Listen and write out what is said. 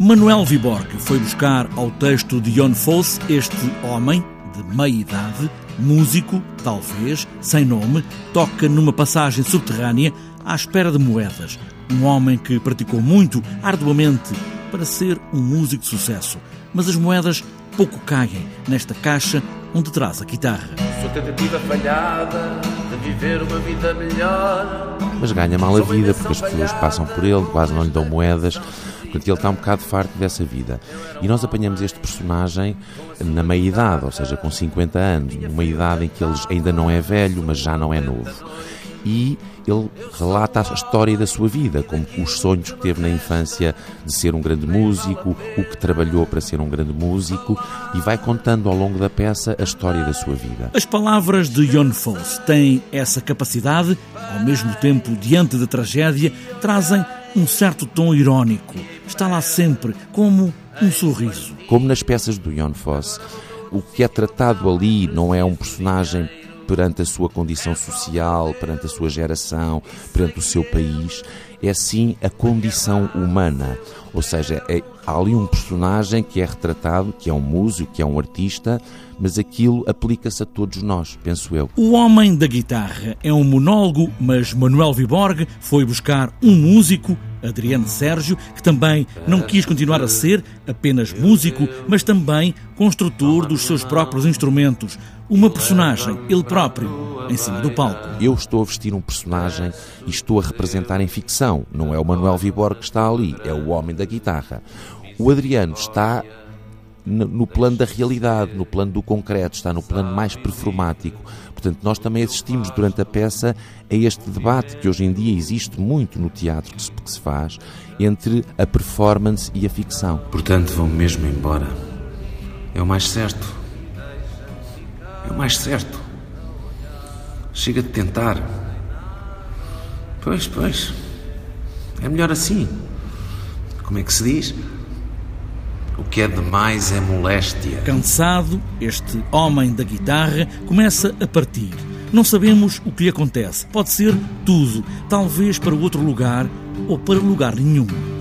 Manuel Viborg foi buscar ao texto de Jon Fosse este homem de meia idade, músico, talvez, sem nome, toca numa passagem subterrânea à espera de moedas. Um homem que praticou muito, arduamente, para ser um músico de sucesso. Mas as moedas pouco caem nesta caixa onde traz a guitarra. Sua tentativa falhada de viver uma vida melhor. Mas ganha mal a vida porque as pessoas passam por ele, quase não lhe dão moedas. Portanto, ele está um bocado farto dessa vida. E nós apanhamos este personagem na meia-idade, ou seja, com 50 anos, numa idade em que ele ainda não é velho, mas já não é novo. E ele relata a história da sua vida, como os sonhos que teve na infância de ser um grande músico, o que trabalhou para ser um grande músico, e vai contando ao longo da peça a história da sua vida. As palavras de Jon Fosse têm essa capacidade, ao mesmo tempo, diante da tragédia, trazem um certo tom irónico. Está lá sempre, como um sorriso. Como nas peças do Jon Fosse, o que é tratado ali não é um personagem perante a sua condição social, perante a sua geração, perante o seu país, é sim a condição humana. Ou seja, é, há ali um personagem que é retratado, que é um músico, que é um artista, mas aquilo aplica-se a todos nós, penso eu. O Homem da Guitarra é um monólogo, mas Manuel Viborg foi buscar um músico, Adriano Sérgio, que também não quis continuar a ser apenas músico, mas também construtor dos seus próprios instrumentos. Uma personagem, ele próprio, em cima do palco. Eu estou a vestir um personagem e estou a representar em ficção. Não é o Manuel Viborg que está ali, é o Homem da Guitarra. O Adriano está no plano da realidade, no plano do concreto, está no plano mais performático. Portanto, nós também assistimos durante a peça a este debate que hoje em dia existe muito no teatro que se, que se faz entre a performance e a ficção. Portanto, vão mesmo embora. É o mais certo. É o mais certo. Chega de tentar. Pois, pois. É melhor assim. Como é que se diz? O que é demais é moléstia. Cansado, este homem da guitarra começa a partir. Não sabemos o que lhe acontece. Pode ser tudo, talvez para outro lugar ou para lugar nenhum.